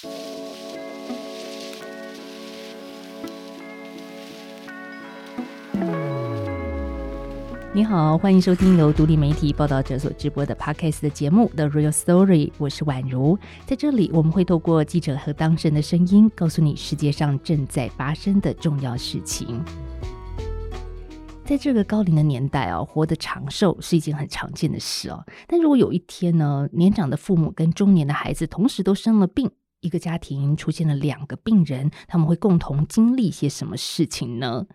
你好，欢迎收听由独立媒体报道者所直播的 Podcast 的节目《The Real Story》，我是宛如。在这里，我们会透过记者和当事人的声音，告诉你世界上正在发生的重要事情。在这个高龄的年代啊，活得长寿是一件很常见的事哦。但如果有一天呢，年长的父母跟中年的孩子同时都生了病，一个家庭出现了两个病人，他们会共同经历些什么事情呢？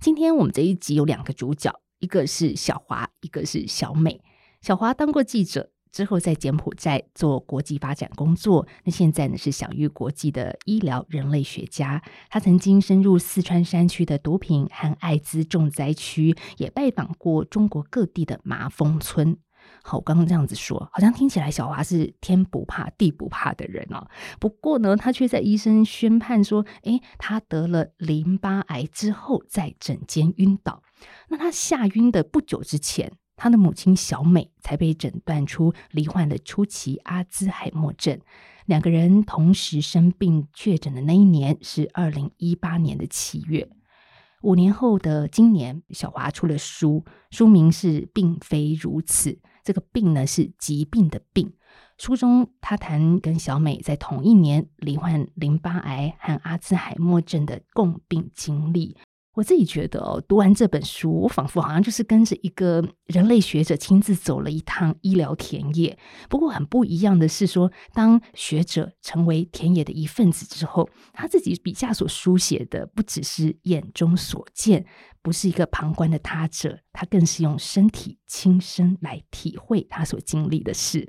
今天我们这一集有两个主角。一个是小华，一个是小美。小华当过记者，之后在柬埔寨做国际发展工作。那现在呢是享誉国际的医疗人类学家。他曾经深入四川山区的毒品和艾滋重灾区，也拜访过中国各地的麻风村。好，我刚刚这样子说，好像听起来小华是天不怕地不怕的人哦。不过呢，他却在医生宣判说，诶，他得了淋巴癌之后，在诊间晕倒。那他吓晕的不久之前，他的母亲小美才被诊断出罹患了初期阿兹海默症。两个人同时生病确诊的那一年是二零一八年的七月。五年后的今年，小华出了书，书名是《并非如此》。这个“病”呢是疾病的“病”。书中他谈跟小美在同一年罹患淋巴癌和阿兹海默症的共病经历。我自己觉得哦，读完这本书，我仿佛好像就是跟着一个人类学者亲自走了一趟医疗田野。不过很不一样的是说，当学者成为田野的一份子之后，他自己笔下所书写的不只是眼中所见。不是一个旁观的他者，他更是用身体亲身来体会他所经历的事。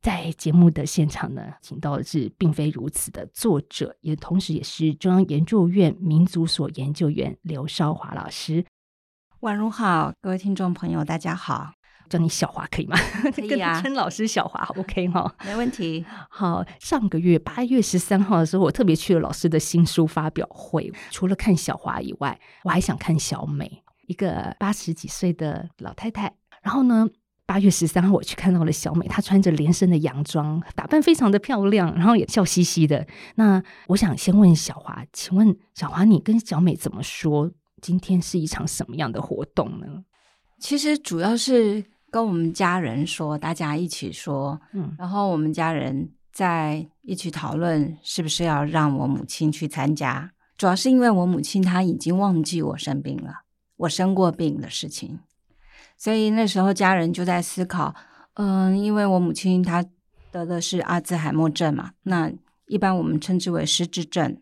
在节目的现场呢，请到的是并非如此的作者，也同时也是中央研究院民族所研究员刘少华老师。宛如好，各位听众朋友，大家好。叫你小华可以吗？可以啊，称老师小华，OK 哈，没问题。好，上个月八月十三号的时候，我特别去了老师的新书发表会。除了看小华以外，我还想看小美，一个八十几岁的老太太。然后呢，八月十三号我去看到了小美，她穿着连身的洋装，打扮非常的漂亮，然后也笑嘻嘻的。那我想先问小华，请问小华，你跟小美怎么说？今天是一场什么样的活动呢？其实主要是。跟我们家人说，大家一起说，嗯，然后我们家人在一起讨论是不是要让我母亲去参加。主要是因为我母亲她已经忘记我生病了，我生过病的事情，所以那时候家人就在思考，嗯，因为我母亲她得的是阿兹海默症嘛，那一般我们称之为失智症，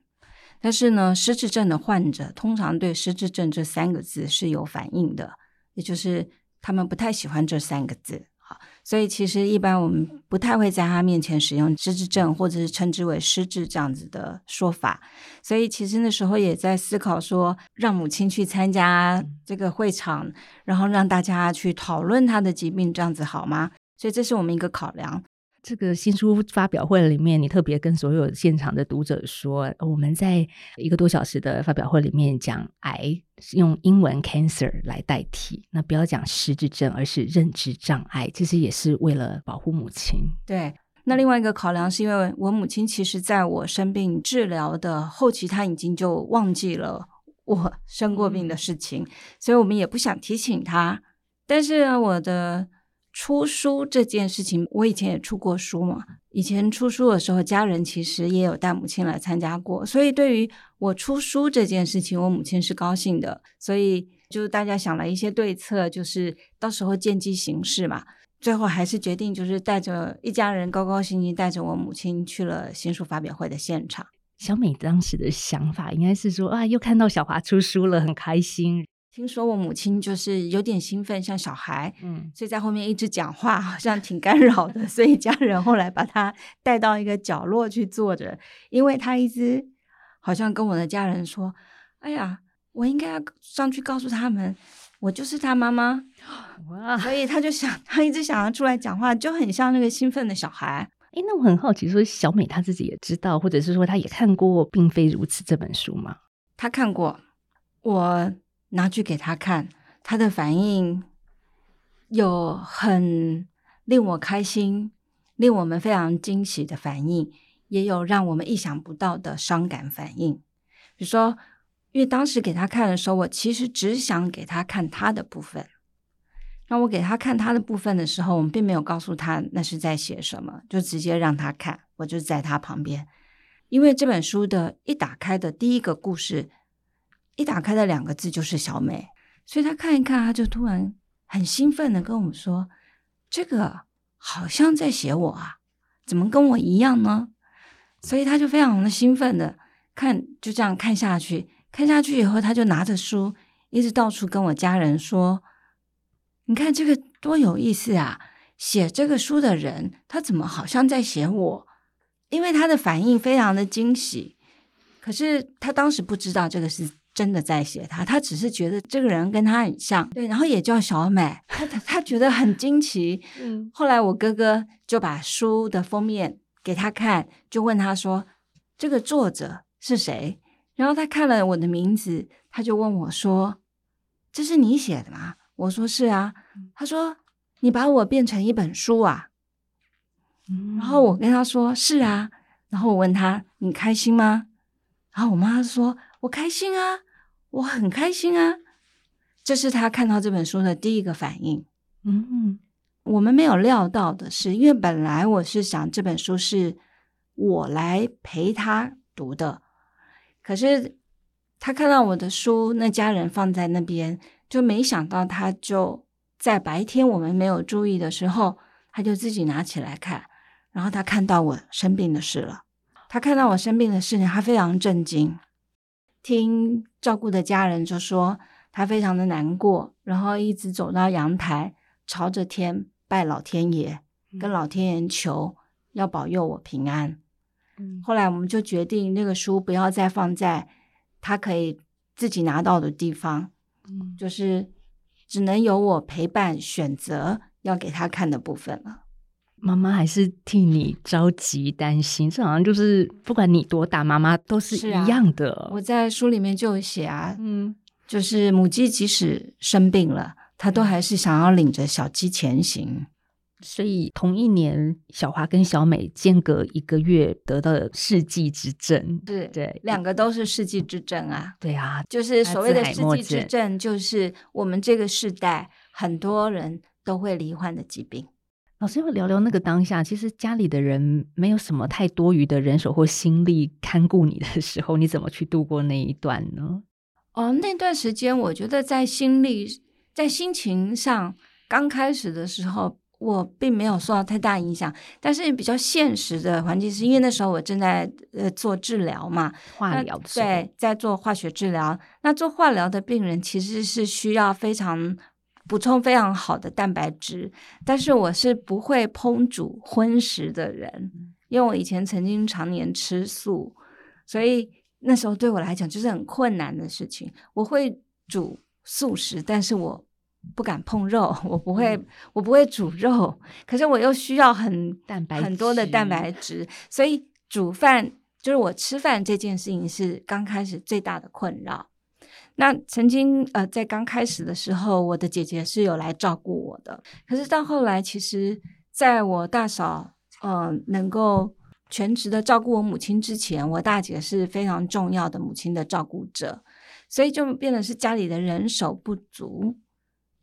但是呢，失智症的患者通常对失智症这三个字是有反应的，也就是。他们不太喜欢这三个字，好，所以其实一般我们不太会在他面前使用失智症，或者是称之为失智这样子的说法。所以其实那时候也在思考说，让母亲去参加这个会场，然后让大家去讨论他的疾病，这样子好吗？所以这是我们一个考量。这个新书发表会里面，你特别跟所有现场的读者说，我们在一个多小时的发表会里面讲癌，用英文 cancer 来代替，那不要讲失智症，而是认知障碍，其实也是为了保护母亲。对，那另外一个考量是因为我母亲其实在我生病治疗的后期，她已经就忘记了我生过病的事情，嗯、所以我们也不想提醒她。但是我的。出书这件事情，我以前也出过书嘛。以前出书的时候，家人其实也有带母亲来参加过，所以对于我出书这件事情，我母亲是高兴的。所以就是大家想了一些对策，就是到时候见机行事嘛。最后还是决定，就是带着一家人高高兴兴带着我母亲去了新书发表会的现场。小美当时的想法应该是说啊，又看到小华出书了，很开心。听说我母亲就是有点兴奋，像小孩，嗯，所以在后面一直讲话，好像挺干扰的。所以家人后来把她带到一个角落去坐着，因为她一直好像跟我的家人说：“哎呀，我应该要上去告诉他们，我就是他妈妈。”哇！所以他就想，他一直想要出来讲话，就很像那个兴奋的小孩。诶，那我很好奇，说小美她自己也知道，或者是说她也看过《并非如此》这本书吗？她看过，我。拿去给他看，他的反应有很令我开心、令我们非常惊喜的反应，也有让我们意想不到的伤感反应。比如说，因为当时给他看的时候，我其实只想给他看他的部分。那我给他看他的部分的时候，我们并没有告诉他那是在写什么，就直接让他看。我就在他旁边，因为这本书的一打开的第一个故事，一打开的两个字就是小美，所以他看一看，他就突然很兴奋的跟我们说：“这个好像在写我啊。”怎么跟我一样呢？所以他就非常的兴奋的看，就这样看下去。看下去以后，他就拿着书，一直到处跟我家人说：“你看这个多有意思啊！写这个书的人，他怎么好像在写我？”因为他的反应非常的惊喜，可是他当时不知道这个是真的在写他，他只是觉得这个人跟他很像，对，然后也叫小美，他他觉得很惊奇。嗯，后来我哥哥就把书的封面给他看，就问他说：“这个作者是谁？”然后他看了我的名字，他就问我说：“这是你写的吗？”我说：“是啊。”他说：“你把我变成一本书啊？”然后我跟他说：“是啊。”然后我问他：“你开心吗？”然后我妈说：“我开心啊。”我很开心啊，这是他看到这本书的第一个反应。嗯嗯，我们没有料到的是，因为本来我是想这本书是我来陪他读的，可是他看到我的书，那家人放在那边，就没想到他就在白天我们没有注意的时候，他就自己拿起来看，然后他看到我生病的事了，他看到我生病的事情，他非常震惊。听照顾的家人就说他非常的难过，然后一直走到阳台，朝着天拜老天爷，跟老天爷求要保佑我平安。嗯，后来我们就决定那个书不要再放在他可以自己拿到的地方，嗯，就是只能由我陪伴选择要给他看的部分了。妈妈还是替你着急担心，这好像就是不管你多大，妈妈都是一样的。啊、我在书里面就有写啊，嗯，就是母鸡即使生病了，它都还是想要领着小鸡前行。所以同一年，小华跟小美间隔一个月得到了世纪之症，是对，两个都是世纪之症啊。对啊，就是所谓的世纪之症，就是我们这个世代很多人都会罹患的疾病。老师要聊聊那个当下，其实家里的人没有什么太多余的人手或心力看顾你的时候，你怎么去度过那一段呢？哦，那段时间我觉得在心力、在心情上，刚开始的时候我并没有受到太大影响，但是比较现实的环境是因为那时候我正在呃做治疗嘛，化疗的，对，在做化学治疗。那做化疗的病人其实是需要非常。补充非常好的蛋白质，但是我是不会烹煮荤食的人，因为我以前曾经常年吃素，所以那时候对我来讲就是很困难的事情。我会煮素食，但是我不敢碰肉，我不会，我不会煮肉，可是我又需要很蛋白很多的蛋白质，所以煮饭就是我吃饭这件事情是刚开始最大的困扰。那曾经呃，在刚开始的时候，我的姐姐是有来照顾我的。可是到后来，其实在我大嫂呃能够全职的照顾我母亲之前，我大姐是非常重要的母亲的照顾者，所以就变得是家里的人手不足。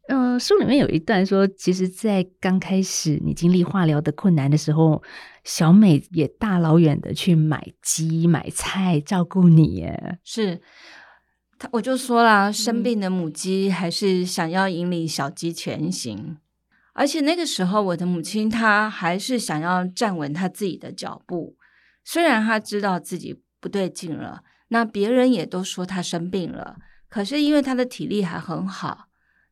嗯、呃，书里面有一段说，其实，在刚开始你经历化疗的困难的时候，小美也大老远的去买鸡买菜照顾你耶，是。我就说啦，生病的母鸡还是想要引领小鸡前行，嗯、而且那个时候我的母亲她还是想要站稳她自己的脚步，虽然她知道自己不对劲了，那别人也都说她生病了，可是因为她的体力还很好，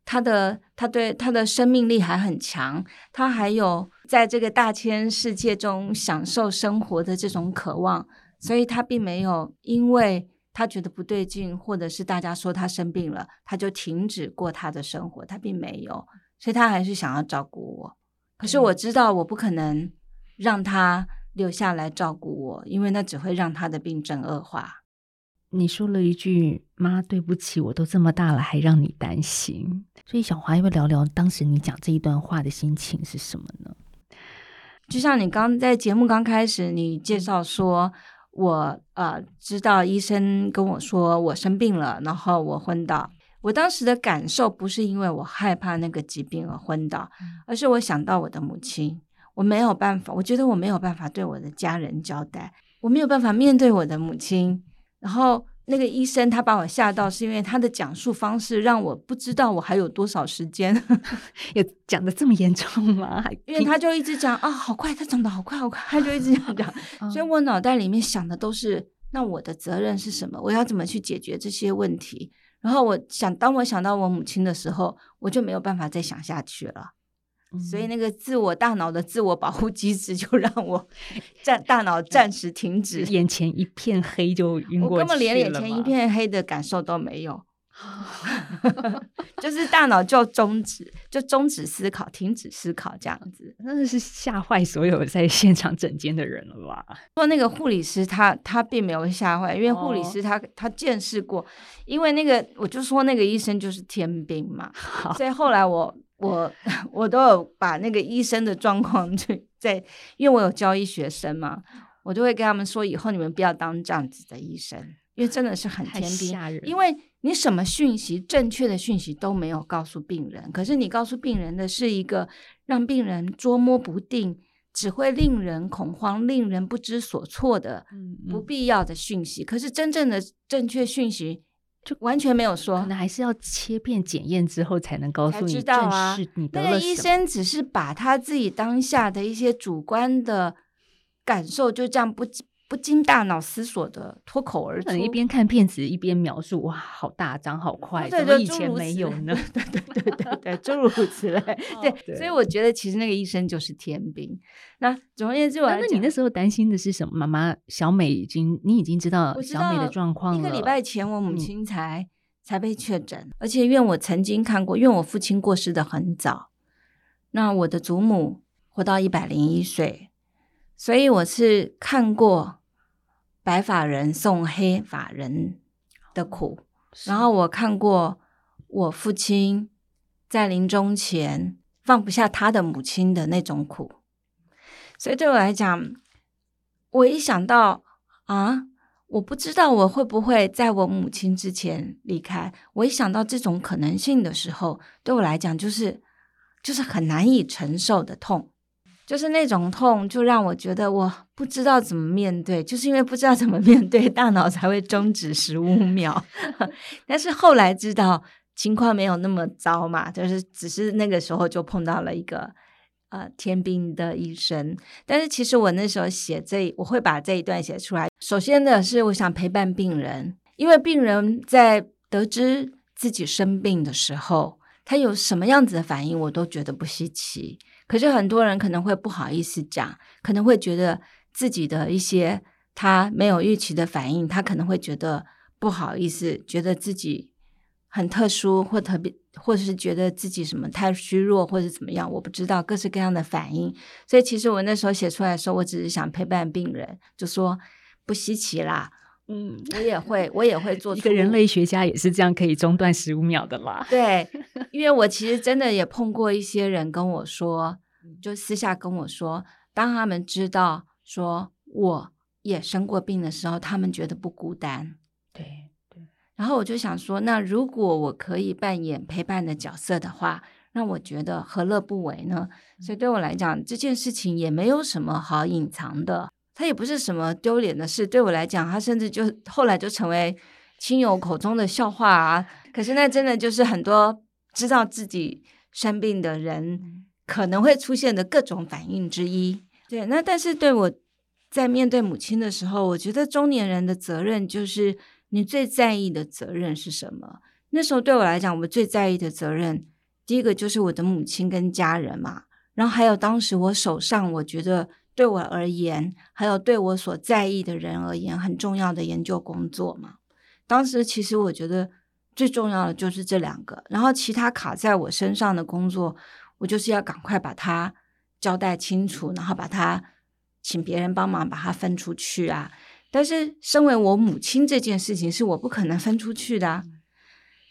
她的她对她的生命力还很强，她还有在这个大千世界中享受生活的这种渴望，所以她并没有因为。他觉得不对劲，或者是大家说他生病了，他就停止过他的生活。他并没有，所以他还是想要照顾我。可是我知道我不可能让他留下来照顾我，因为那只会让他的病症恶化。你说了一句：“妈，对不起，我都这么大了，还让你担心。”所以小华要不要聊聊当时你讲这一段话的心情是什么呢？就像你刚在节目刚开始，你介绍说，我呃知道医生跟我说我生病了，然后我昏倒。我当时的感受不是因为我害怕那个疾病而昏倒，而是我想到我的母亲，我没有办法，我觉得我没有办法对我的家人交代，我没有办法面对我的母亲。然后那个医生他把我吓到，是因为他的讲述方式让我不知道我还有多少时间。有讲的这么严重吗？因为他就一直讲啊，好快，他长得好快好快，他就一直这样讲，所以我脑袋里面想的都是，那我的责任是什么？我要怎么去解决这些问题？然后我想，当我想到我母亲的时候，我就没有办法再想下去了。嗯、所以那个自我大脑的自我保护机制就让我 暂大脑暂时停止，眼前一片黑就 晕过去了。我根本连眼前一片黑的感受都没有。就是大脑就终止，就终止思考，停止思考，这样子，真的是吓坏所有在现场整间的人了吧？说那个护理师他，他他并没有吓坏，因为护理师他、哦、他见识过，因为那个我就说那个医生就是天兵嘛，所以后来我我 我都有把那个医生的状况 去在，因为我有教医学生嘛，我就会跟他们说，以后你们不要当这样子的医生，因为真的是很天兵，因为。你什么讯息，正确的讯息都没有告诉病人，可是你告诉病人的是一个让病人捉摸不定，只会令人恐慌、令人不知所措的不必要的讯息。嗯嗯，可是真正的正确讯息就完全没有说，可能还是要切片检验之后才能告诉你。知道啊，那个医生只是把他自己当下的一些主观的感受就这样不。不经大脑思索的脱口而出，一边看片子一边描述，哇，好大张，好快，怎么以前没有呢？对对对对对，诸如此类。对，所以我觉得其实那个医生就是天兵。那总而言之，我那你那时候担心的是什么？妈妈小美已经，你已经知道小美的状况了。一个礼拜前，我母亲才才被确诊，而且因为我曾经看过，因为我父亲过世的很早，那我的祖母活到一百零一岁，所以我是看过。白发人送黑发人的苦，然后我看过我父亲在临终前放不下他的母亲的那种苦，所以对我来讲，我一想到啊，我不知道我会不会在我母亲之前离开，我一想到这种可能性的时候，对我来讲就是就是很难以承受的痛。就是那种痛，就让我觉得我不知道怎么面对，就是因为不知道怎么面对，大脑才会终止十五秒。但是后来知道情况没有那么糟嘛，就是只是那个时候就碰到了一个呃天兵的医生。但是其实我那时候写这，我会把这一段写出来。首先的是，我想陪伴病人，因为病人在得知自己生病的时候，他有什么样子的反应，我都觉得不稀奇。可是很多人可能会不好意思讲，可能会觉得自己的一些他没有预期的反应，他可能会觉得不好意思，觉得自己很特殊或特别，或者是觉得自己什么太虚弱或者怎么样，我不知道各式各样的反应。所以其实我那时候写出来的时候，我只是想陪伴病人，就说不稀奇啦。嗯，我也会，我也会做出。一个人类学家也是这样，可以中断十五秒的啦。对，因为我其实真的也碰过一些人跟我说，就私下跟我说，当他们知道说我也生过病的时候，他们觉得不孤单。对对。然后我就想说，那如果我可以扮演陪伴的角色的话，那我觉得何乐不为呢？所以对我来讲，这件事情也没有什么好隐藏的。他也不是什么丢脸的事，对我来讲，他甚至就后来就成为亲友口中的笑话啊。可是那真的就是很多知道自己生病的人可能会出现的各种反应之一。对，那但是对我在面对母亲的时候，我觉得中年人的责任就是你最在意的责任是什么？那时候对我来讲，我最在意的责任，第一个就是我的母亲跟家人嘛，然后还有当时我手上我觉得。对我而言，还有对我所在意的人而言，很重要的研究工作嘛。当时其实我觉得最重要的就是这两个，然后其他卡在我身上的工作，我就是要赶快把它交代清楚，然后把它请别人帮忙把它分出去啊。但是身为我母亲这件事情，是我不可能分出去的啊，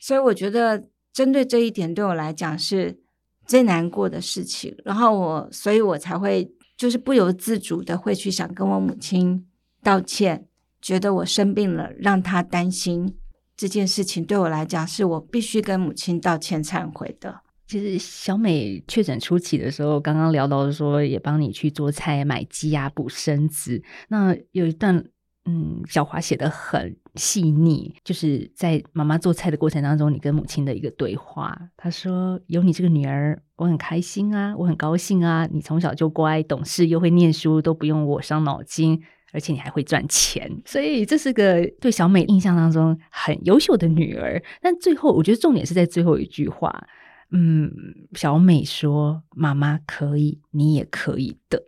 所以我觉得针对这一点，对我来讲是最难过的事情。然后我，所以我才会。就是不由自主的会去想跟我母亲道歉，觉得我生病了让她担心这件事情，对我来讲是我必须跟母亲道歉忏悔的。其实小美确诊初期的时候，刚刚聊到说也帮你去做菜、买鸡鸭补身子，那有一段。嗯，小华写得很细腻，就是在妈妈做菜的过程当中，你跟母亲的一个对话。她说：“有你这个女儿，我很开心啊，我很高兴啊。你从小就乖、懂事，又会念书，都不用我伤脑筋，而且你还会赚钱。所以这是个对小美印象当中很优秀的女儿。但最后，我觉得重点是在最后一句话。嗯，小美说：‘妈妈可以，你也可以的。’”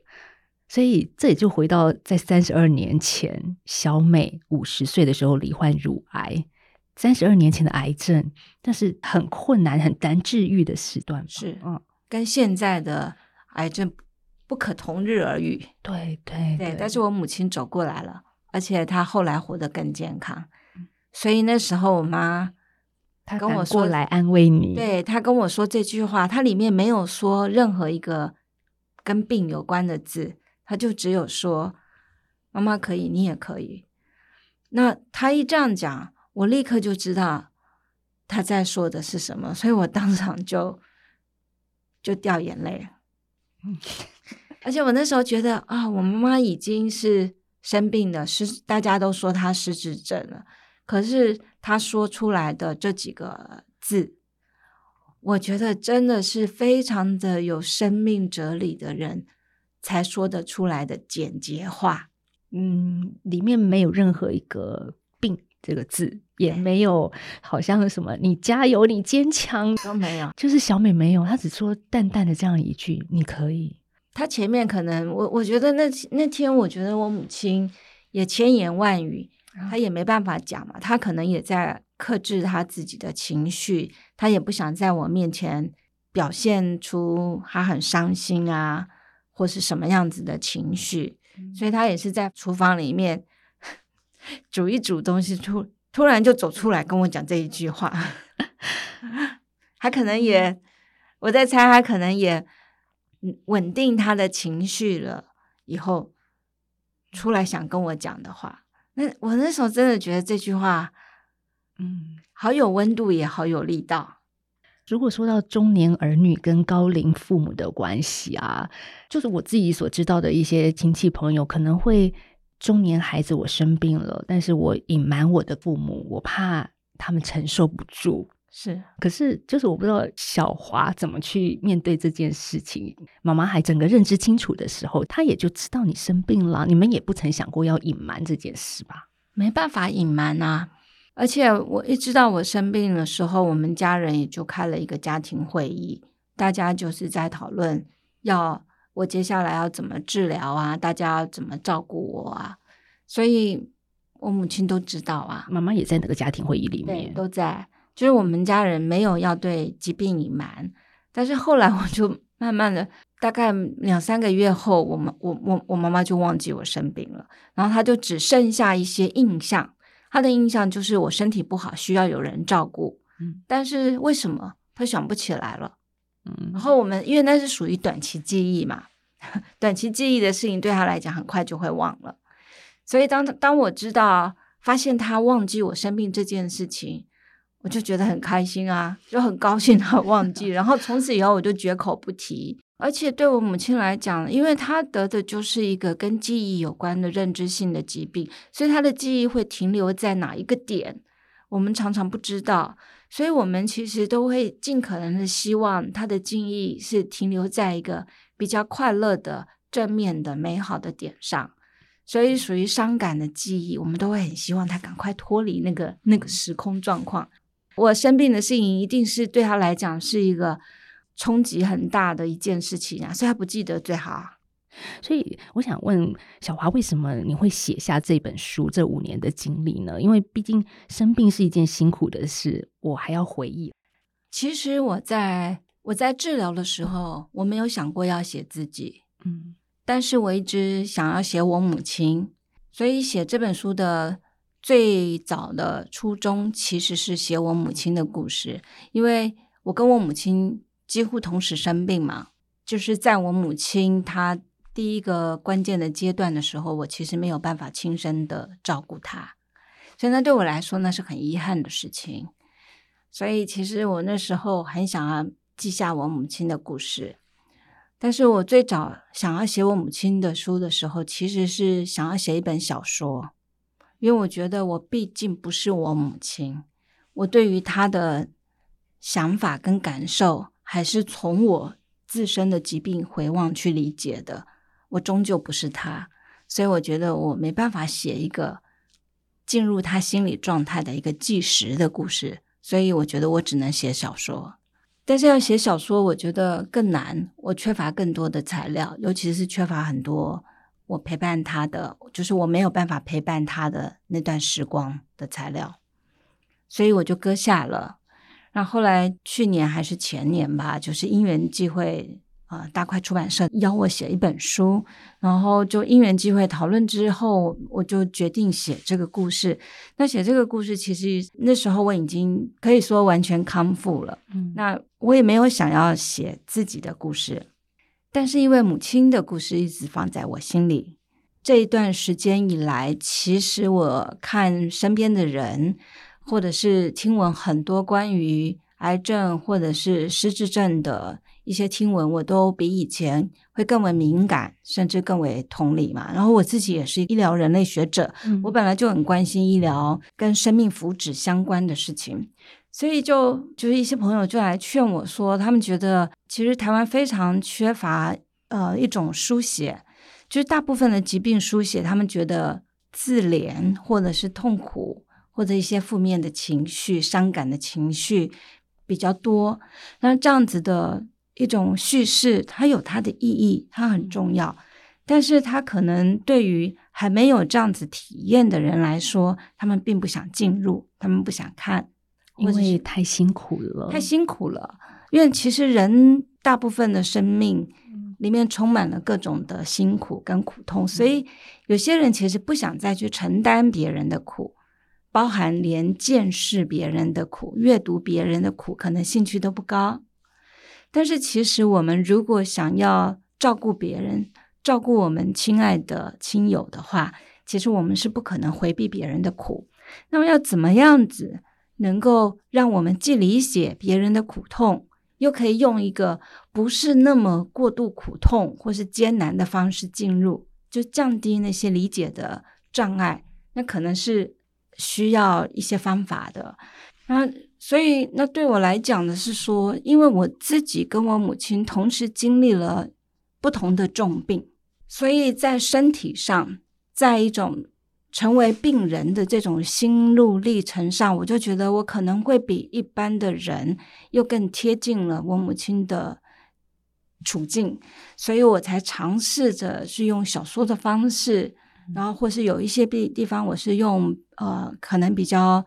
所以这也就回到在三十二年前，小美五十岁的时候罹患乳癌。三十二年前的癌症，但是很困难、很难治愈的时段，是嗯，跟现在的癌症不可同日而语。对对对，但是我母亲走过来了，而且她后来活得更健康。所以那时候我妈她跟我说来安慰你，对，她跟我说这句话，她里面没有说任何一个跟病有关的字。他就只有说：“妈妈可以，你也可以。”那他一这样讲，我立刻就知道他在说的是什么，所以我当场就就掉眼泪。而且我那时候觉得啊，我妈妈已经是生病了，是大家都说她失智症了，可是她说出来的这几个字，我觉得真的是非常的有生命哲理的人。才说得出来的简洁话，嗯，里面没有任何一个“病”这个字，也没有好像什么“你加油，你坚强”都没有，就是小美没有，她只说淡淡的这样一句：“你可以。”她前面可能我我觉得那那天，我觉得我母亲也千言万语，她也没办法讲嘛，她可能也在克制她自己的情绪，她也不想在我面前表现出她很伤心啊。或是什么样子的情绪，所以他也是在厨房里面 煮一煮东西，突突然就走出来跟我讲这一句话。他可能也，我在猜，他可能也稳定他的情绪了，以后出来想跟我讲的话。那我那时候真的觉得这句话，嗯，好有温度，也好有力道。如果说到中年儿女跟高龄父母的关系啊，就是我自己所知道的一些亲戚朋友，可能会中年孩子我生病了，但是我隐瞒我的父母，我怕他们承受不住。是，可是就是我不知道小华怎么去面对这件事情。妈妈还整个认知清楚的时候，她也就知道你生病了，你们也不曾想过要隐瞒这件事吧？没办法隐瞒啊。而且我一知道我生病的时候，我们家人也就开了一个家庭会议，大家就是在讨论要我接下来要怎么治疗啊，大家要怎么照顾我啊，所以我母亲都知道啊，妈妈也在那个家庭会议里面，都在，就是我们家人没有要对疾病隐瞒，但是后来我就慢慢的，大概两三个月后，我们我我我妈妈就忘记我生病了，然后她就只剩下一些印象。他的印象就是我身体不好，需要有人照顾。嗯，但是为什么他想不起来了？嗯，然后我们因为那是属于短期记忆嘛，短期记忆的事情对他来讲很快就会忘了。所以当当我知道发现他忘记我生病这件事情，我就觉得很开心啊，就很高兴他 忘记。然后从此以后我就绝口不提。而且对我母亲来讲，因为她得的就是一个跟记忆有关的认知性的疾病，所以她的记忆会停留在哪一个点，我们常常不知道。所以我们其实都会尽可能的希望她的记忆是停留在一个比较快乐的、正面的、美好的点上。所以属于伤感的记忆，我们都会很希望她赶快脱离那个那个时空状况。我生病的事情，一定是对他来讲是一个。冲击很大的一件事情啊，所以他不记得最好。所以我想问小华，为什么你会写下这本书？这五年的经历呢？因为毕竟生病是一件辛苦的事，我还要回忆。其实我在我在治疗的时候，我没有想过要写自己，嗯，但是我一直想要写我母亲，所以写这本书的最早的初衷其实是写我母亲的故事，因为我跟我母亲。几乎同时生病嘛，就是在我母亲她第一个关键的阶段的时候，我其实没有办法亲身的照顾她，所以那对我来说那是很遗憾的事情。所以其实我那时候很想要记下我母亲的故事，但是我最早想要写我母亲的书的时候，其实是想要写一本小说，因为我觉得我毕竟不是我母亲，我对于她的想法跟感受，还是从我自身的疾病回望去理解的。我终究不是她，所以我觉得我没办法写一个进入她心理状态的一个纪实的故事。所以我觉得我只能写小说，但是要写小说，我觉得更难。我缺乏更多的材料，尤其是缺乏很多我陪伴他的，就是我没有办法陪伴他的那段时光的材料，所以我就搁下了。然后后来去年还是前年吧，就是因缘际会。啊，大块出版社邀我写一本书，然后就因缘际会讨论之后，我就决定写这个故事。那写这个故事，其实那时候我已经可以说完全康复了。嗯，那我也没有想要写自己的故事，但是因为母亲的故事一直放在我心里。这一段时间以来，其实我看身边的人，或者是听闻很多关于癌症或者是失智症的。一些听闻我都比以前会更为敏感，甚至更为同理嘛。然后我自己也是医疗人类学者，嗯、我本来就很关心医疗跟生命福祉相关的事情，所以就就是一些朋友就来劝我说，他们觉得其实台湾非常缺乏呃一种书写，就是大部分的疾病书写，他们觉得自怜或者是痛苦或者一些负面的情绪、伤感的情绪比较多，那这样子的。一种叙事，它有它的意义，它很重要，但是它可能对于还没有这样子体验的人来说，他们并不想进入，他们不想看，因为太辛苦了，太辛苦了。因为其实人大部分的生命里面充满了各种的辛苦跟苦痛，所以有些人其实不想再去承担别人的苦，包含连见识别人的苦、阅读别人的苦，可能兴趣都不高。但是，其实我们如果想要照顾别人、照顾我们亲爱的亲友的话，其实我们是不可能回避别人的苦。那么，要怎么样子能够让我们既理解别人的苦痛，又可以用一个不是那么过度苦痛或是艰难的方式进入，就降低那些理解的障碍？那可能是需要一些方法的。那所以，那对我来讲的是说，因为我自己跟我母亲同时经历了不同的重病，所以在身体上，在一种成为病人的这种心路历程上，我就觉得我可能会比一般的人又更贴近了我母亲的处境，所以我才尝试着是用小说的方式，然后或是有一些地地方，我是用呃，可能比较。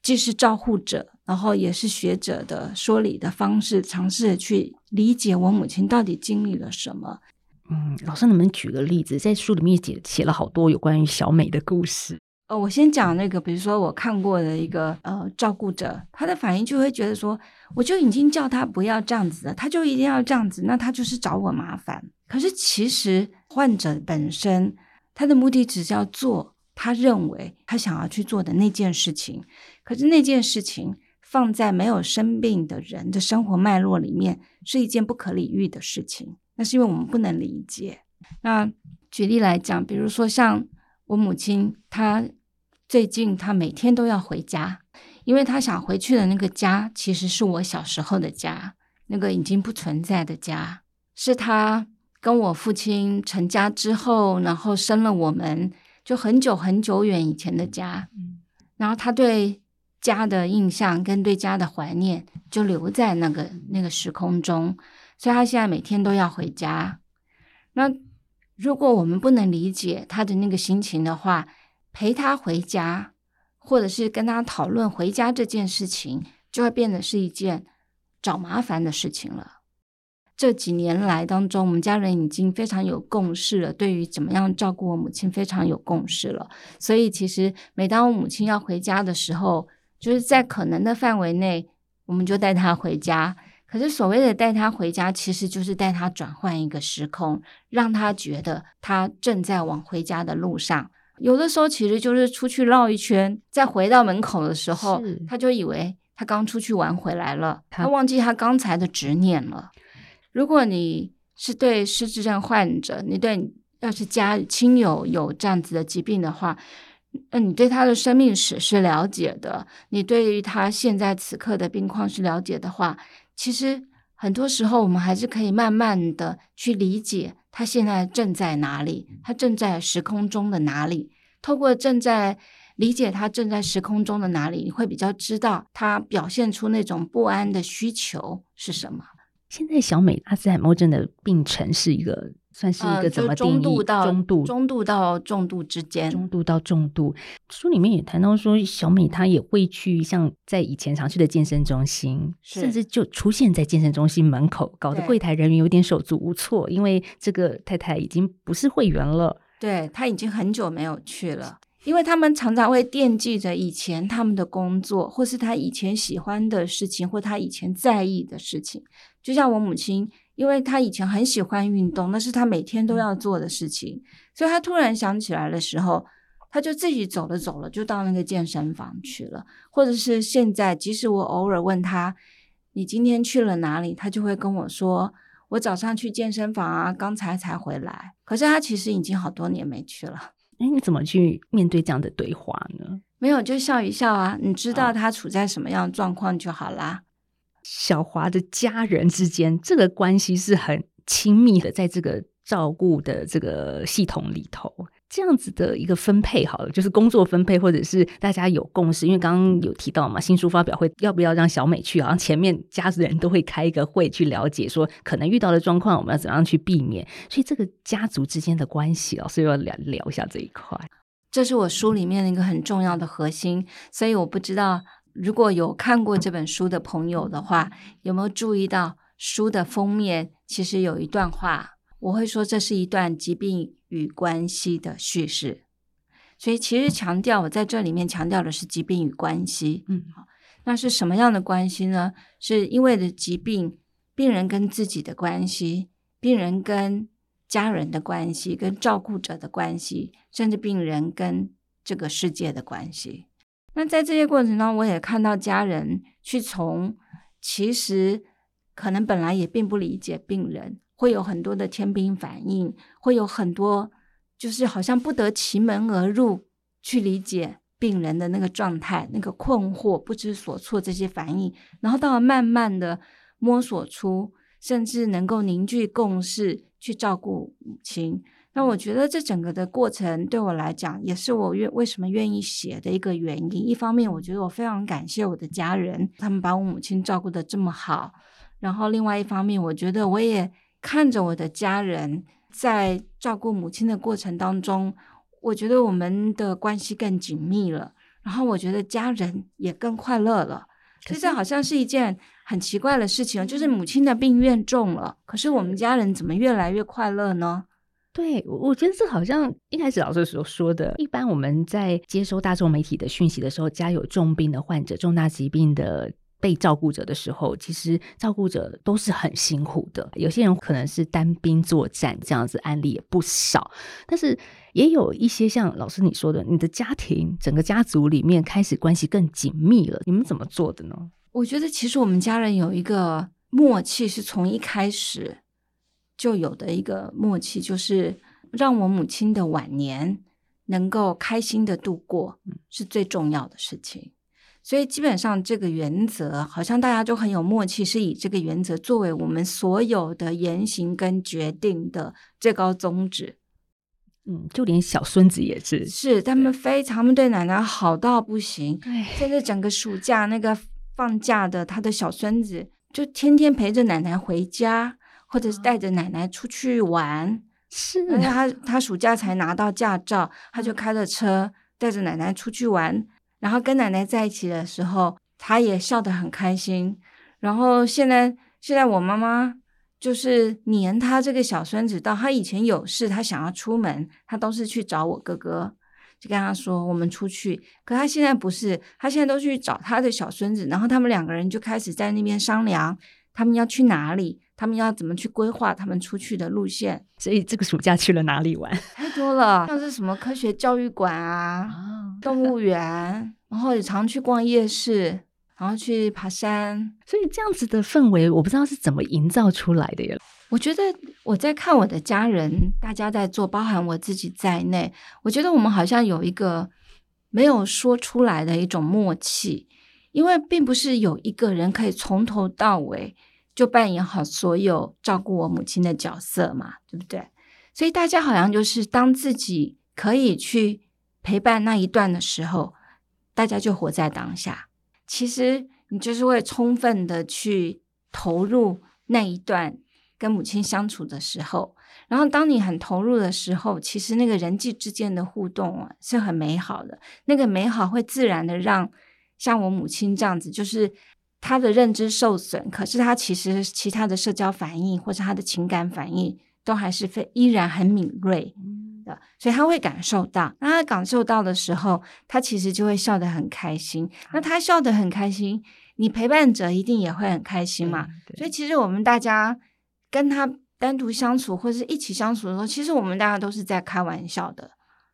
既是照护者，然后也是学者的说理的方式，尝试去理解我母亲到底经历了什么。嗯，老师能不能举个例子？在书里面写写了好多有关于小美的故事。呃，我先讲那个，比如说我看过的一个呃照顾者，他的反应就会觉得说，我就已经叫他不要这样子了，他就一定要这样子，那他就是找我麻烦。可是其实患者本身他的目的只是要做。他认为他想要去做的那件事情，可是那件事情放在没有生病的人的生活脉络里面，是一件不可理喻的事情。那是因为我们不能理解。那举例来讲，比如说像我母亲，她最近她每天都要回家，因为她想回去的那个家，其实是我小时候的家，那个已经不存在的家，是她跟我父亲成家之后，然后生了我们。就很久很久远以前的家，然后她对家的印象跟对家的怀念就留在那个那个时空中，所以他现在每天都要回家。那如果我们不能理解他的那个心情的话，陪他回家，或者是跟他讨论回家这件事情，就会变得是一件找麻烦的事情了。这几年来当中，我们家人已经非常有共识了，对于怎么样照顾我母亲非常有共识了。所以，其实每当我母亲要回家的时候，就是在可能的范围内，我们就带她回家。可是所谓的带他回家，其实就是带他转换一个时空，让他觉得他正在往回家的路上。有的时候其实就是出去绕一圈，再回到门口的时候，他就以为他刚出去玩回来了，他忘记他刚才的执念了。如果你是对失智症患者，你对要是家亲友有这样子的疾病的话，那你对他的生命史是了解的，你对于他现在此刻的病况是了解的话。其实很多时候，我们还是可以慢慢的去理解他现在正在哪里，他正在时空中的哪里。透过正在理解他正在时空中的哪里，你会比较知道他表现出那种不安的需求是什么。现在小美阿兹海默症的病程是一个。算是一个怎么定义？中度到中度，中度到重度之间，中度到重度。书里面也谈到说，小美她也会去像在以前常去的健身中心，甚至就出现在健身中心门口，搞得柜台人员有点手足无措，因为这个太太已经不是会员了。对，她已经很久没有去了，因为他们常常会惦记着以前他们的工作，或是他以前喜欢的事情，或他以前在意的事情。就像我母亲。因为他以前很喜欢运动，那是他每天都要做的事情，所以他突然想起来的时候，他就自己走了走了，就到那个健身房去了。或者是现在，即使我偶尔问他，你今天去了哪里，他就会跟我说，我早上去健身房啊，刚才才回来。可是他其实已经好多年没去了。哎，你怎么去面对这样的对话呢？没有，就笑一笑啊。你知道他处在什么样的状况就好啦。小华的家人之间，这个关系是很亲密的，在这个照顾的这个系统里头，这样子的一个分配好了，就是工作分配，或者是大家有共识。因为刚刚有提到嘛，新书发表会要不要让小美去？好像前面家族人都会开一个会去了解，说可能遇到的状况，我们要怎样去避免。所以这个家族之间的关系哦，所以要聊聊一下这一块。这是我书里面的一个很重要的核心，所以我不知道。如果有看过这本书的朋友的话，有没有注意到书的封面其实有一段话？我会说这是一段疾病与关系的叙事。所以其实强调我在这里面强调的是疾病与关系。嗯，好，那是什么样的关系呢？是因为的疾病，病人跟自己的关系，病人跟家人的关系，跟照顾者的关系，甚至病人跟这个世界的关系。那在这些过程中，我也看到家人去从其实可能本来也并不理解病人，会有很多的天兵反应，会有很多就是好像不得其门而入去理解病人的那个状态、那个困惑、不知所措这些反应，然后到了慢慢的摸索出，甚至能够凝聚共识去照顾母亲。那我觉得这整个的过程对我来讲，也是我愿为什么愿意写的一个原因。一方面，我觉得我非常感谢我的家人，他们把我母亲照顾的这么好。然后，另外一方面，我觉得我也看着我的家人在照顾母亲的过程当中，我觉得我们的关系更紧密了。然后，我觉得家人也更快乐了。其实这好像是一件很奇怪的事情，就是母亲的病越重了，可是我们家人怎么越来越快乐呢？对，我觉得这好像一开始老师所说的，一般我们在接收大众媒体的讯息的时候，家有重病的患者、重大疾病的被照顾者的时候，其实照顾者都是很辛苦的。有些人可能是单兵作战，这样子案例也不少。但是也有一些像老师你说的，你的家庭整个家族里面开始关系更紧密了。你们怎么做的呢？我觉得其实我们家人有一个默契，是从一开始。就有的一个默契，就是让我母亲的晚年能够开心的度过，是最重要的事情。所以基本上这个原则，好像大家就很有默契，是以这个原则作为我们所有的言行跟决定的最高宗旨。嗯，就连小孙子也是，是他们非常，他们对奶奶好到不行。甚至整个暑假那个放假的，他的小孙子就天天陪着奶奶回家。或者是带着奶奶出去玩，是他他暑假才拿到驾照，他就开着车带着奶奶出去玩，然后跟奶奶在一起的时候，他也笑得很开心。然后现在现在我妈妈就是黏他这个小孙子，到他以前有事，他想要出门，他都是去找我哥哥，就跟他说我们出去。可他现在不是，他现在都去找他的小孙子，然后他们两个人就开始在那边商量。他们要去哪里，他们要怎么去规划他们出去的路线。所以这个暑假去了哪里玩？太多了，像是什么科学教育馆啊、哦、动物园，然后也常去逛夜市，然后去爬山。所以这样子的氛围，我不知道是怎么营造出来的耶。我觉得我在看我的家人，大家在做，包含我自己在内，我觉得我们好像有一个没有说出来的一种默契，因为并不是有一个人可以从头到尾就扮演好所有照顾我母亲的角色嘛，对不对？所以大家好像就是当自己可以去陪伴那一段的时候，大家就活在当下。其实你就是会充分的去投入那一段。跟母亲相处的时候，然后当你很投入的时候，其实那个人际之间的互动啊是很美好的。那个美好会自然的让像我母亲这样子，就是她的认知受损，可是他其实其他的社交反应或者他的情感反应都还是非依然很敏锐的，所以他会感受到。那他感受到的时候，他其实就会笑得很开心。那他笑得很开心，你陪伴者一定也会很开心嘛。所以其实我们大家。跟他单独相处或者是一起相处的时候，其实我们大家都是在开玩笑的。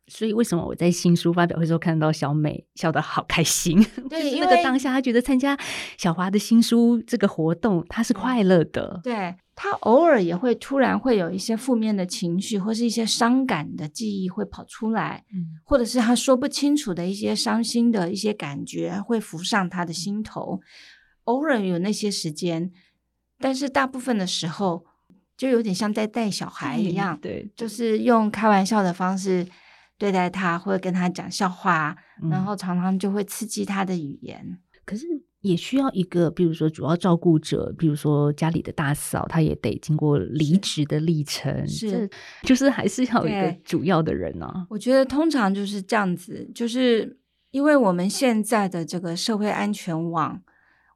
所以为什么我在新书发表会时候看到小美笑得好开心？对，因为那个当下她觉得参加小华的新书这个活动，她是快乐的。对，她偶尔也会突然会有一些负面的情绪，或是一些伤感的记忆会跑出来，嗯，或者是她说不清楚的一些伤心的一些感觉会浮上她的心头。偶尔有那些时间。但是大部分的时候，就有点像在带小孩一样，对，就是用开玩笑的方式对待他，或者跟他讲笑话，嗯，然后常常就会刺激他的语言。可是也需要一个，比如说主要照顾者，比如说家里的大嫂，她也得经过离职的历程，是，就是还是要有一个主要的人呢，啊。我觉得通常就是这样子，就是因为我们现在的这个社会安全网。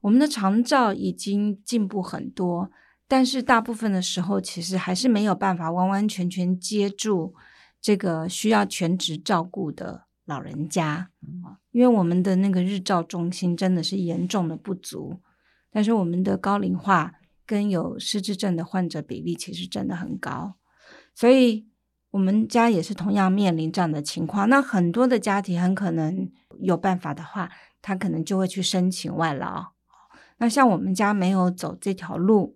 我们的长照已经进步很多，但是大部分的时候，其实还是没有办法完完全全接住这个需要全职照顾的老人家。因为我们的那个日照中心真的是严重的不足，但是我们的高龄化跟有失智症的患者比例其实真的很高，所以我们家也是同样面临这样的情况。那很多的家庭很可能有办法的话，他可能就会去申请外劳。那像我们家没有走这条路，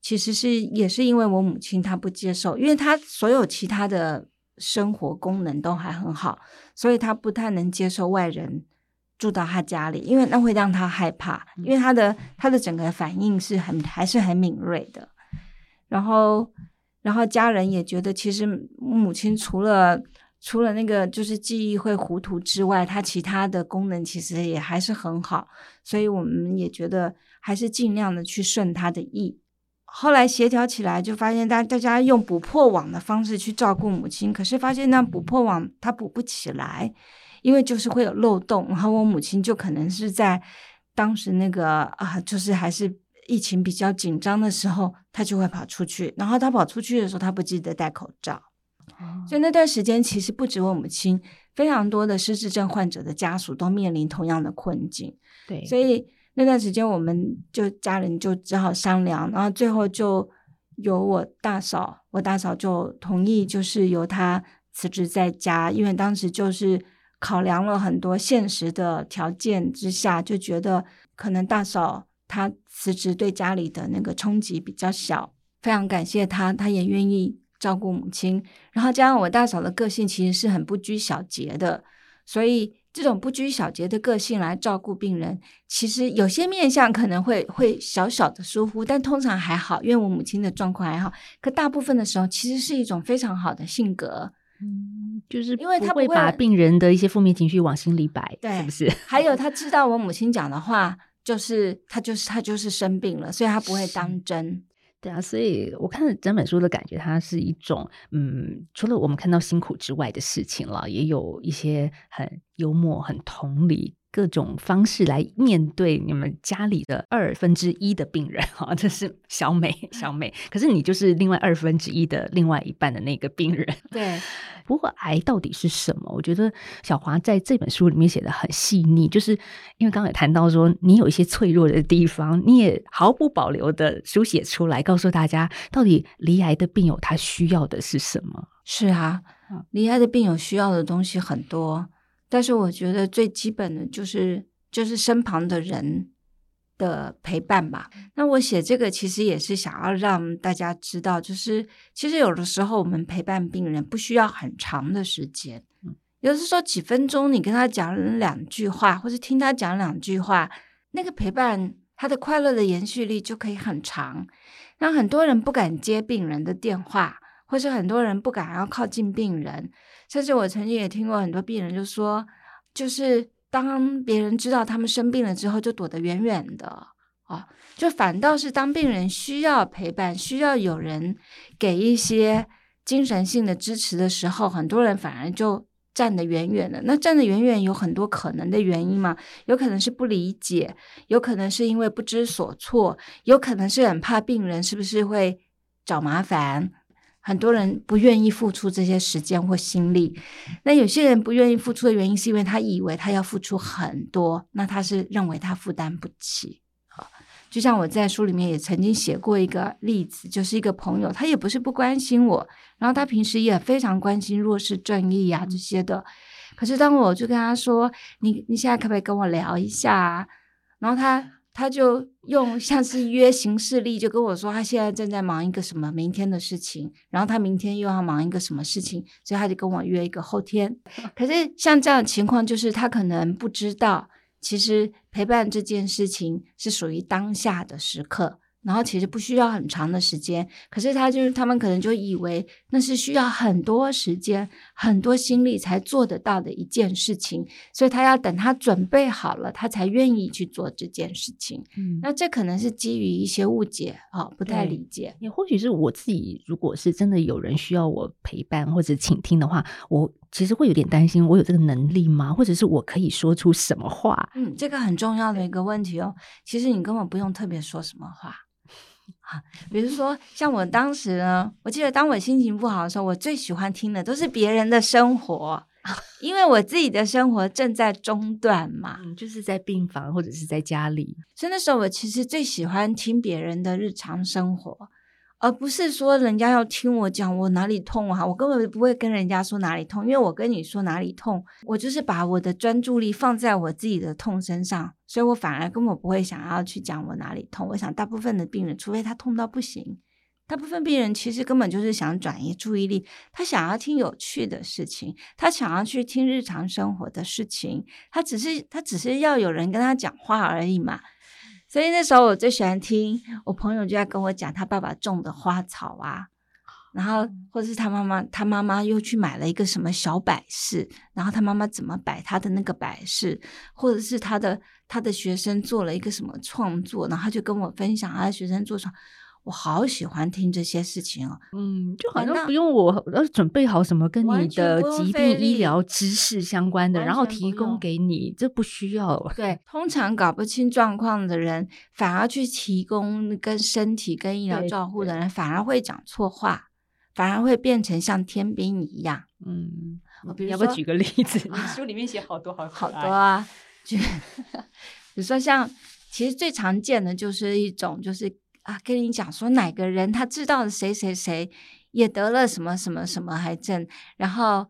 其实是也是因为我母亲她不接受，因为她所有其他的生活功能都还很好，所以他不太能接受外人住到他家里，因为那会让他害怕，因为他的他的整个反应是很还是很敏锐的。然后，然后家人也觉得，其实母亲除了除了那个就是记忆会糊涂之外，他其他的功能其实也还是很好，所以我们也觉得。还是尽量的去顺他的意。后来协调起来，就发现大大家用捕破网的方式去照顾母亲，可是发现那捕破网它捕不起来，因为就是会有漏洞。然后我母亲就可能是在当时那个啊，就是还是疫情比较紧张的时候，她就会跑出去。然后她跑出去的时候，她不记得戴口罩，所以那段时间其实不止我母亲，非常多的失智症患者的家属都面临同样的困境。对，所以。那段时间，我们就家人就只好商量，然后最后就由我大嫂，我大嫂就同意，就是由她辞职在家，因为当时就是考量了很多现实的条件之下，就觉得可能大嫂她辞职对家里的那个冲击比较小，非常感谢她，她也愿意照顾母亲，然后加上我大嫂的个性其实是很不拘小节的，所以。这种不拘小节的个性来照顾病人，其实有些面相可能会会小小的疏忽，但通常还好，因为我母亲的状况还好。可大部分的时候，其实是一种非常好的性格，嗯，就是因为他不会把病人的一些负面情绪往心里摆，对，是不是？还有他知道我母亲讲的话，就是他就是他就是生病了，所以他不会当真。对啊，所以我看整本书的感觉，它是一种嗯，除了我们看到辛苦之外的事情了，也有一些很幽默、很同理各种方式来面对你们家里的二分之一的病人哈，这是小美小美，可是你就是另外二分之一的另外一半的那个病人。对，不过癌到底是什么？我觉得小华在这本书里面写的很细腻，就是因为刚才谈到说你有一些脆弱的地方，你也毫不保留的书写出来，告诉大家到底离癌的病友他需要的是什么？是啊，离癌的病友需要的东西很多。但是我觉得最基本的就是就是身旁的人的陪伴吧。那我写这个其实也是想要让大家知道，就是其实有的时候我们陪伴病人不需要很长的时间，有的时候几分钟，你跟他讲两句话，或者听他讲两句话，那个陪伴他的快乐的延续力就可以很长。让很多人不敢接病人的电话，或是很多人不敢要靠近病人。甚至我曾经也听过很多病人就说，就是当别人知道他们生病了之后，就躲得远远的啊，就反倒是当病人需要陪伴、需要有人给一些精神性的支持的时候，很多人反而就站得远远的。那站得远远有很多可能的原因嘛，有可能是不理解，有可能是因为不知所措，有可能是很怕病人是不是会找麻烦。很多人不愿意付出这些时间或心力，那有些人不愿意付出的原因，是因为他以为他要付出很多，那他是认为他负担不起。好，就像我在书里面也曾经写过一个例子，就是一个朋友，他也不是不关心我，然后他平时也非常关心弱势正义呀、啊、这些的，可是当我就跟他说：“你你现在可不可以跟我聊一下啊？”然后他。他就用像是约行事历，就跟我说他现在正在忙一个什么明天的事情，然后他明天又要忙一个什么事情，所以他就跟我约一个后天。可是像这样的情况，就是他可能不知道，其实陪伴这件事情是属于当下的时刻。然后其实不需要很长的时间，可是他就是他们可能就以为那是需要很多时间、很多心力才做得到的一件事情，所以他要等他准备好了，他才愿意去做这件事情。嗯，那这可能是基于一些误解啊、哦，不太理解。也或许是我自己，如果是真的有人需要我陪伴或者倾听的话，我其实会有点担心，我有这个能力吗？或者是我可以说出什么话？嗯，这个很重要的一个问题哦。其实你根本不用特别说什么话。啊，比如说像我当时呢，我记得当我心情不好的时候，我最喜欢听的都是别人的生活，因为我自己的生活正在中断嘛，嗯，就是在病房或者是在家里，所以那时候我其实最喜欢听别人的日常生活。而不是说人家要听我讲我哪里痛啊，我根本不会跟人家说哪里痛，因为我跟你说哪里痛，我就是把我的专注力放在我自己的痛身上，所以我反而根本不会想要去讲我哪里痛。我想大部分的病人，除非他痛到不行，大部分病人其实根本就是想转移注意力，他想要听有趣的事情，他想要去听日常生活的事情，他只是他只是要有人跟他讲话而已嘛。所以那时候我最喜欢听我朋友就在跟我讲他爸爸种的花草啊，然后或者是他妈妈，他妈妈又去买了一个什么小摆饰，然后他妈妈怎么摆他的那个摆饰，或者是他的他的学生做了一个什么创作，然后他就跟我分享他的学生做什么。我好喜欢听这些事情哦，嗯，就好像不用我要准备好什么跟你的疾病医疗知识相关的，然后提供给你，这不需要。对，通常搞不清状况的人，反而去提供跟身体跟医疗照护的人，反而会讲错话，反而会变成像天兵一样。嗯，比如要不要举个例子？你书里面写好多好好多啊，就 比如说像，其实最常见的就是一种就是。啊，跟你讲说哪个人他知道谁谁谁也得了什么什么什么癌症，然后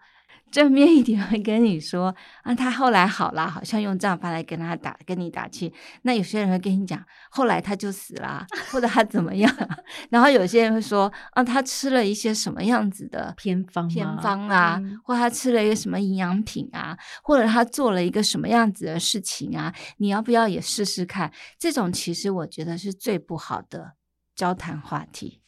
正面一点会跟你说啊，他后来好了，好像用这样法来跟他打跟你打气。那有些人会跟你讲，后来他就死了，或者他怎么样。然后有些人会说啊，他吃了一些什么样子的偏方偏方啊，嗯、或他吃了一个什么营养品啊，或者他做了一个什么样子的事情啊，你要不要也试试看？这种其实我觉得是最不好的交谈话题，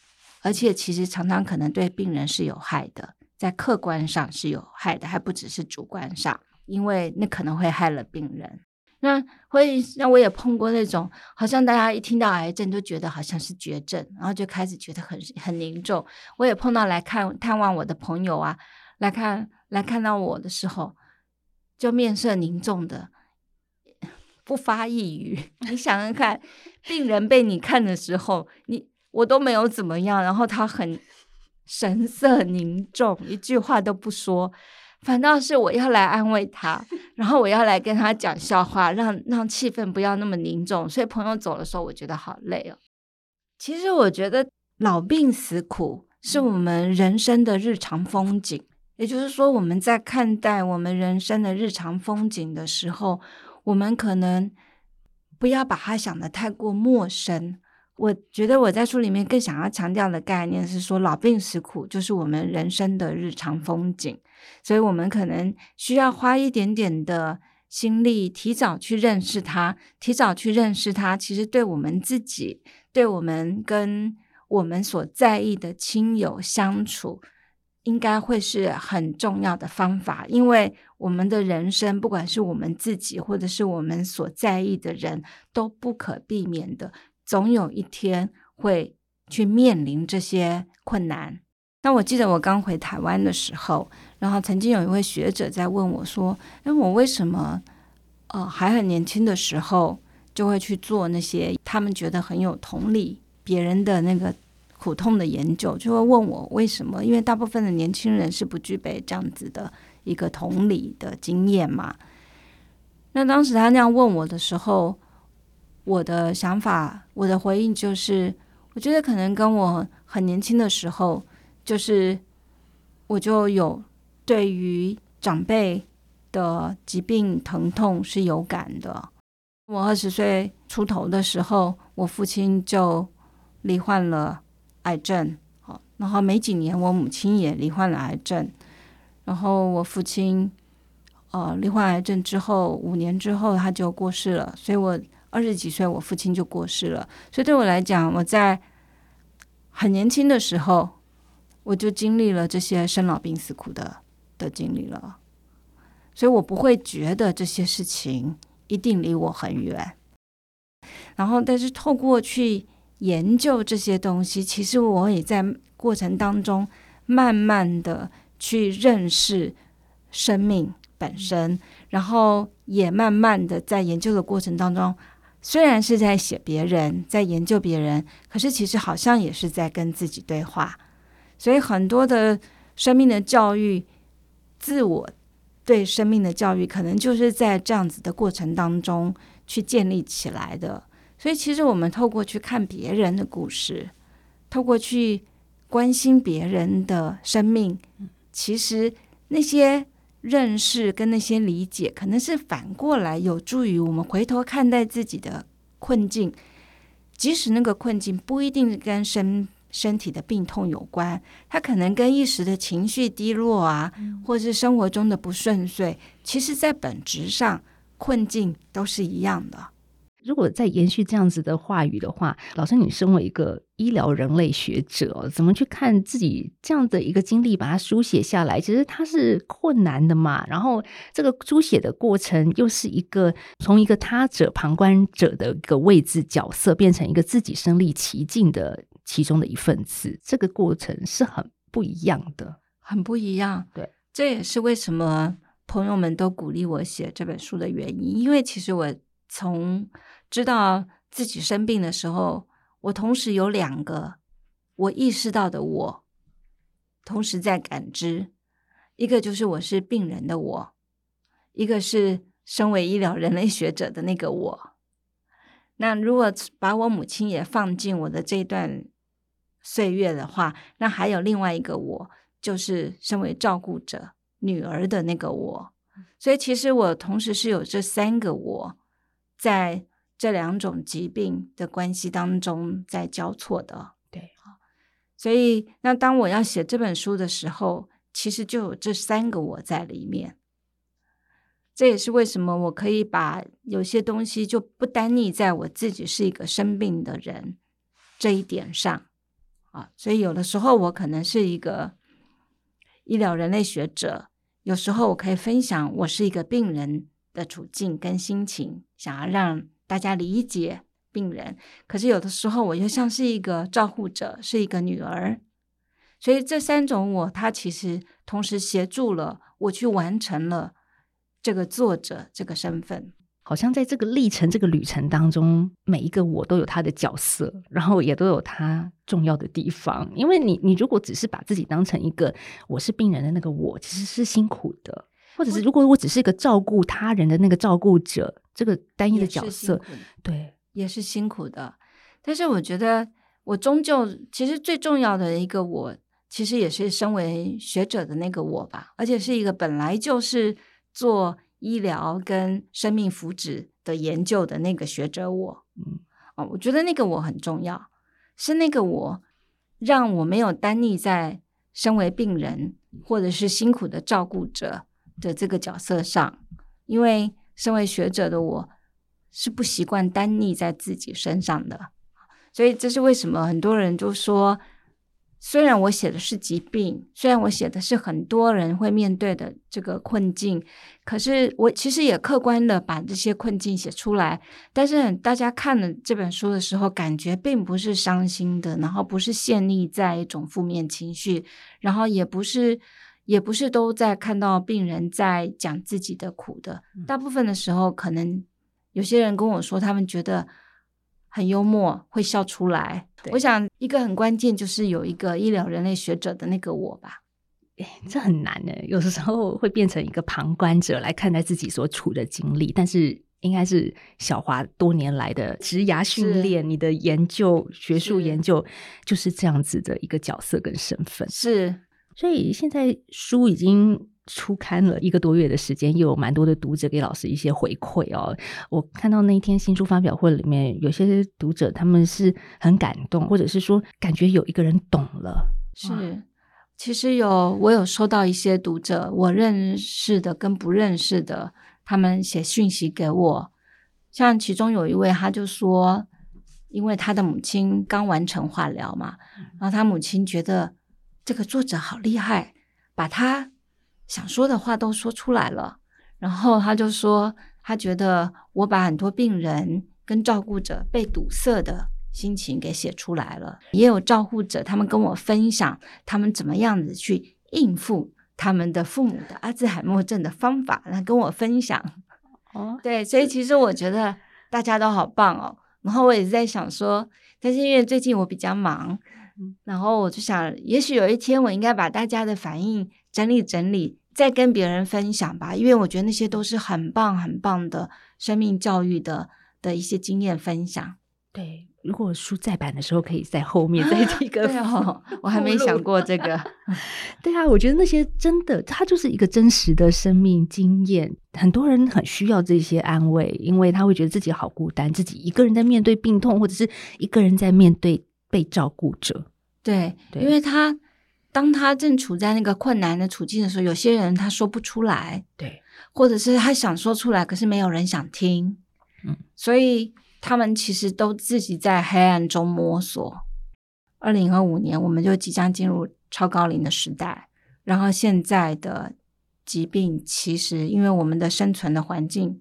而且其实常常可能对病人是有害的。在客观上是有害的，还不只是主观上，因为那可能会害了病人。那会让我也碰过那种，好像大家一听到癌症就觉得好像是绝症，然后就开始觉得很很凝重。我也碰到来看探望我的朋友啊，来看来看到我的时候，就面色凝重的，不发一语。你想想看，病人被你看的时候，你我都没有怎么样，然后他很神色凝重，一句话都不说，反倒是我要来安慰他，然后我要来跟他讲笑话，让让气氛不要那么凝重。所以朋友走的时候，我觉得好累哦。其实我觉得老病死苦是我们人生的日常风景。也就是说，我们在看待我们人生的日常风景的时候，我们可能不要把它想得太过陌生。我觉得我在书里面更想要强调的概念是说，老病死苦就是我们人生的日常风景，所以我们可能需要花一点点的心力，提早去认识它，提早去认识它，其实对我们自己，对我们跟我们所在意的亲友相处。应该会是很重要的方法，因为我们的人生，不管是我们自己，或者是我们所在意的人，都不可避免的，总有一天会去面临这些困难。那我记得我刚回台湾的时候，然后曾经有一位学者在问我说：“哎，我为什么，呃，还很年轻的时候就会去做那些他们觉得很有同理别人的那个？”苦痛的研究就会问我为什么？因为大部分的年轻人是不具备这样子的一个同理的经验嘛。那当时他那样问我的时候，我的想法，我的回应就是，我觉得可能跟我很年轻的时候，就是我就有对于长辈的疾病疼痛是有感的。我二十岁出头的时候，我父亲就罹患了。癌症，好，然后没几年，我母亲也罹患了癌症，然后我父亲，呃，罹患癌症之后五年之后他就过世了，所以我二十几岁，我父亲就过世了，所以对我来讲，我在很年轻的时候，我就经历了这些生老病死苦的的经历了，所以我不会觉得这些事情一定离我很远，然后但是透过去。研究这些东西，其实我也在过程当中慢慢的去认识生命本身，然后也慢慢的在研究的过程当中，虽然是在写别人，在研究别人，可是其实好像也是在跟自己对话。所以很多的生命的教育，自我对生命的教育，可能就是在这样子的过程当中去建立起来的。所以，其实我们透过去看别人的故事，透过去关心别人的生命，其实那些认识跟那些理解，可能是反过来有助于我们回头看待自己的困境。即使那个困境不一定跟身身体的病痛有关，它可能跟一时的情绪低落啊，或是生活中的不顺遂，其实在本质上，困境都是一样的。如果再延续这样子的话语的话，老师，你身为一个医疗人类学者，怎么去看自己这样的一个经历，把它书写下来？其实它是困难的嘛。然后这个书写的过程，又是一个从一个他者、旁观者的一个位置角色，变成一个自己身历其境的其中的一份子。这个过程是很不一样的，很不一样。对，这也是为什么朋友们都鼓励我写这本书的原因。因为其实我从知道自己生病的时候，我同时有两个我意识到的我，同时在感知。一个就是我是病人的我，一个是身为医疗人类学者的那个我。那如果把我母亲也放进我的这段岁月的话，那还有另外一个我，就是身为照顾者女儿的那个我。所以其实我同时是有这三个我在。这两种疾病的关系当中在交错的，对，所以那当我要写这本书的时候，其实就有这三个我在里面。这也是为什么我可以把有些东西就不单立在我自己是一个生病的人这一点上啊。所以有的时候我可能是一个医疗人类学者，有时候我可以分享我是一个病人的处境跟心情，想要让。大家理解病人，可是有的时候我又像是一个照护者，是一个女儿，所以这三种我，他其实同时协助了我去完成了这个作者这个身份。好像在这个历程、这个旅程当中，每一个我都有他的角色，然后也都有他重要的地方。因为你，你如果只是把自己当成一个我是病人的那个我，其实是辛苦的；或者是如果我只是一个照顾他人的那个照顾者，这个单一的角色，对，也是辛苦的。但是我觉得，我终究其实最重要的一个我，其实也是身为学者的那个我吧，而且是一个本来就是做。医疗跟生命福祉的研究的那个学者我，嗯，哦，我觉得那个我很重要，是那个我让我没有单立在身为病人或者是辛苦的照顾者的这个角色上，因为身为学者的我是不习惯单立在自己身上的，所以这是为什么很多人就说。虽然我写的是疾病，虽然我写的是很多人会面对的这个困境，可是我其实也客观的把这些困境写出来。但是大家看了这本书的时候，感觉并不是伤心的，然后不是陷溺在一种负面情绪，然后也不是也不是都在看到病人在讲自己的苦的。大部分的时候，可能有些人跟我说，他们觉得。很幽默，会笑出来。我想一个很关键就是有一个医疗人类学者的那个我吧。欸，这很难呢。有的时候会变成一个旁观者来看待自己所处的经历，但是应该是小华多年来的职涯训练，你的研究、学术研究就是这样子的一个角色跟身份。是，所以现在书已经。初刊了一个多月的时间，又有蛮多的读者给老师一些回馈哦。我看到那一天新书发表会里面，有些读者他们是很感动，或者是说感觉有一个人懂了。是，其实有我有收到一些读者，我认识的跟不认识的，他们写讯息给我。像其中有一位，他就说，因为他的母亲刚完成化疗嘛，然后他母亲觉得这个作者好厉害，把他。想说的话都说出来了，然后他就说，他觉得我把很多病人跟照顾者被堵塞的心情给写出来了，也有照顾者他们跟我分享他们怎么样子去应付他们的父母的阿兹海默症的方法，来跟我分享。哦，对，所以其实我觉得大家都好棒哦。然后我也是在想说，但是因为最近我比较忙，然后我就想，也许有一天我应该把大家的反应。整理整理，再跟别人分享吧，因为我觉得那些都是很棒很棒的生命教育的的一些经验分享。对，如果书再版的时候，可以在后面 再提个。对哦，我还没想过这个。对啊，我觉得那些真的，它就是一个真实的生命经验。很多人很需要这些安慰，因为他会觉得自己好孤单，自己一个人在面对病痛，或者是一个人在面对被照顾者。对，对，因为他。当他正处在那个困难的处境的时候，有些人他说不出来，对，或者是他想说出来，可是没有人想听，嗯，所以他们其实都自己在黑暗中摸索。二零二五年，我们就即将进入超高龄的时代，然后现在的疾病其实因为我们的生存的环境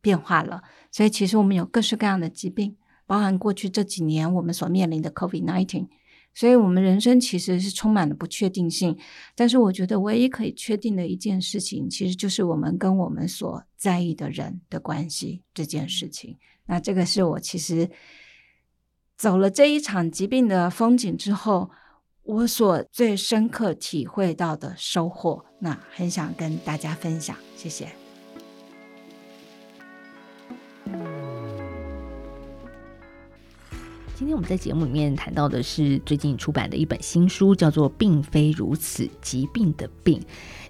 变化了，所以其实我们有各式各样的疾病，包含过去这几年我们所面临的 COVID-19。所以，我们人生其实是充满了不确定性。但是，我觉得唯一可以确定的一件事情，其实就是我们跟我们所在意的人的关系这件事情。那这个是我其实走了这一场疾病的风景之后，我所最深刻体会到的收获。那很想跟大家分享，谢谢。今天我们在节目里面谈到的是最近出版的一本新书，叫做《并非如此，疾病的病》。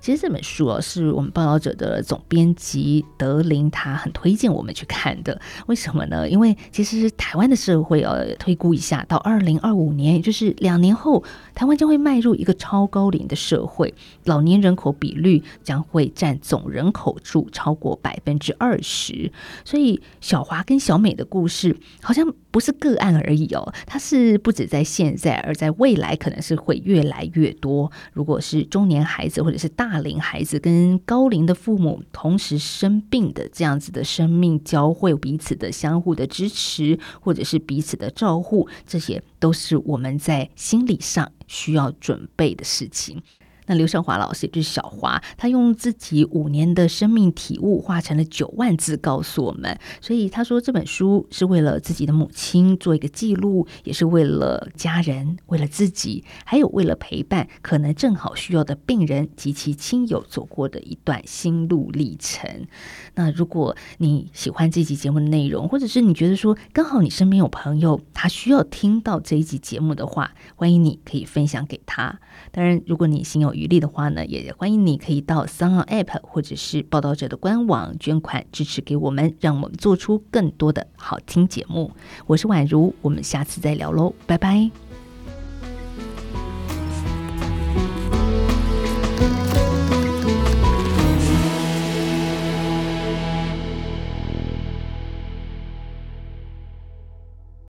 其实这本书哦，是我们报道者的总编辑德林，他很推荐我们去看的。为什么呢？因为其实台湾的社会哦，推估一下，到二零二五年，也就是两年后，台湾将会迈入一个超高龄的社会，老年人口比率将会占总人口数超过百分之二十。所以小华跟小美的故事，好像不是个案而已哦，它是不止在现在，而在未来可能是会越来越多。如果是中年孩子或者是大大龄孩子跟高龄的父母同时生病的这样子的生命交汇，彼此的相互的支持，或者是彼此的照护，这些都是我们在心理上需要准备的事情。那刘胜华老师也就是小华，他用自己五年的生命体悟，化成了九万字告诉我们。所以他说这本书是为了自己的母亲做一个记录，也是为了家人，为了自己，还有为了陪伴可能正好需要的病人及其亲友走过的一段心路历程。那如果你喜欢这集节目的内容，或者是你觉得说刚好你身边有朋友他需要听到这一集节目的话，欢迎你可以分享给他。当然，如果你心有余力的话呢，也欢迎你可以到三号 App 或者是报道者的官网捐款支持给我们，让我们做出更多的好听节目。我是宛如，我们下次再聊喽，拜拜。